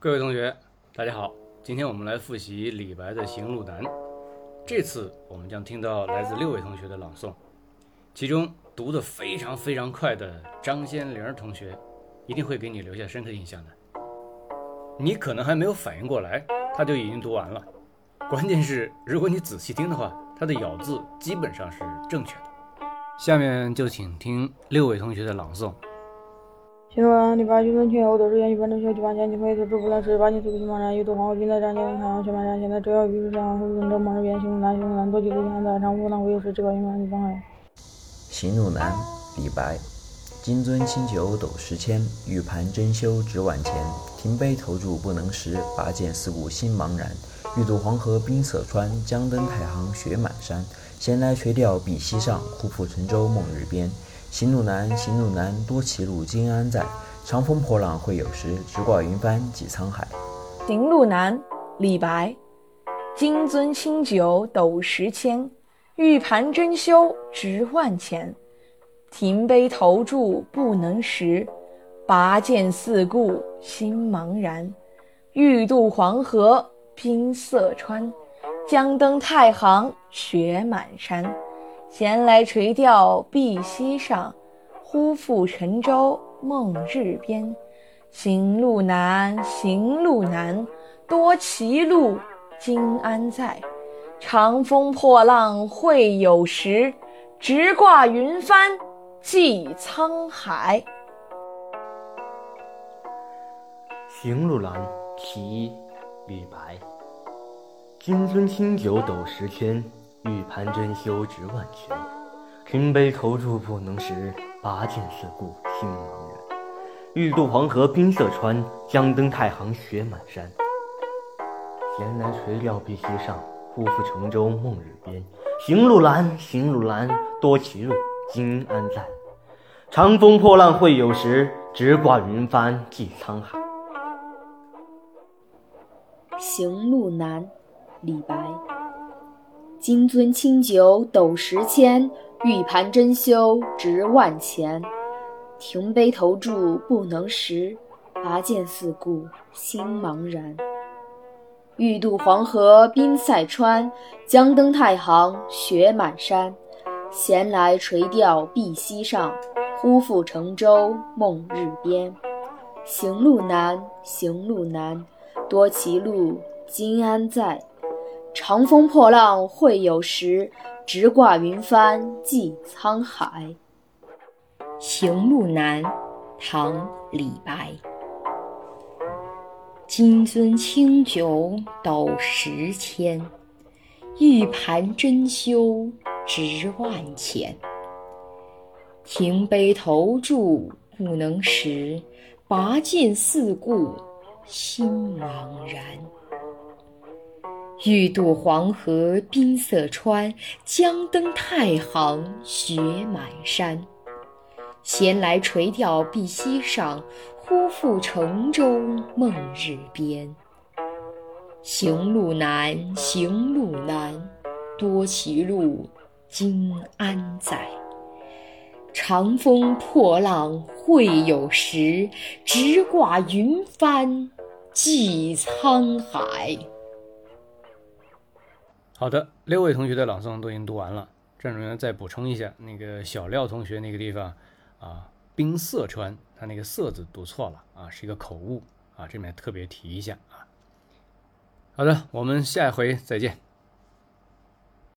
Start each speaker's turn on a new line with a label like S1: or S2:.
S1: 各位同学，大家好，今天我们来复习李白的《行路难》。这次我们将听到来自六位同学的朗诵，其中读得非常非常快的张先玲同学，一定会给你留下深刻印象的。你可能还没有反应过来，他就已经读完了。关键是，如果你仔细听的话，他的咬字基本上是正确的。下面就请听六位同学的朗诵。
S2: 行路难，李白。君尊亲友，斗十千，玉盘珍羞，几万千。庭杯投注不能失，八千四顾心茫然。欲渡黄河，冰塞川，将登太行，雪满山。闲来垂钓，碧溪上，忽负乘舟，梦日边。行路难，行路难，多歧路，惊安在。长风破浪会有时，直挂云帆济沧海。
S3: 行路难，李白。金樽清酒斗十千，玉盘珍羞直万钱。停杯投箸不能食，拔剑四顾心茫然。欲渡黄河冰塞川，将登太行雪满山。闲来垂钓碧溪上，忽复乘舟梦日边。行路难，行路难，多歧路，今安在？长风破浪会有时，直挂云帆济沧海。
S4: 行路难，李白。金樽清酒斗十千，玉盘珍羞直万钱。停杯投箸不能食，拔剑四顾心茫然。欲渡黄河冰塞川，将登太行雪满山。闲来垂钓碧溪上，忽复乘舟梦日边。行路难，行路难，多歧路，今安在？长风破浪会有时，直挂云帆济沧海。
S5: 行路难，其一，李白。金樽清酒斗十千。玉盘珍羞直万钱，停杯投箸不能食，拔剑四顾心茫然。欲渡黄河冰塞川，将登太行雪满山。闲来垂钓碧溪上，忽复乘舟梦日边。行路难，行路难，多歧路，今安在？长风破浪会有时，直挂云帆济沧海。
S6: 行路难，李白。金樽清酒斗十千，玉盘珍羞直万钱。停杯投箸不能食，拔剑四顾心茫然。欲渡黄河冰塞川，将登太行雪满山。闲来垂钓碧溪上，忽复乘舟梦日边。行路难，行路难，多歧路，今安在？长风破浪会有时，直挂云帆济沧海。
S7: 行路难，唐·李白。金樽清酒斗十千，玉盘珍羞直万钱。停杯投箸不能食，拔剑四顾心茫然。欲渡黄河冰塞川，将登太行雪满山。闲来垂钓碧溪上，忽复乘舟梦日边。行路难，行路难，多歧路，今安在？长风破浪会有时，直挂云帆济沧海。
S1: 好的，六位同学的朗诵都已经读完了。郑主任再补充一下，那个小廖同学那个地方啊，冰塞川，他那个“塞”字读错了啊，是一个口误啊，这里面特别提一下啊。好的，我们下一回再见。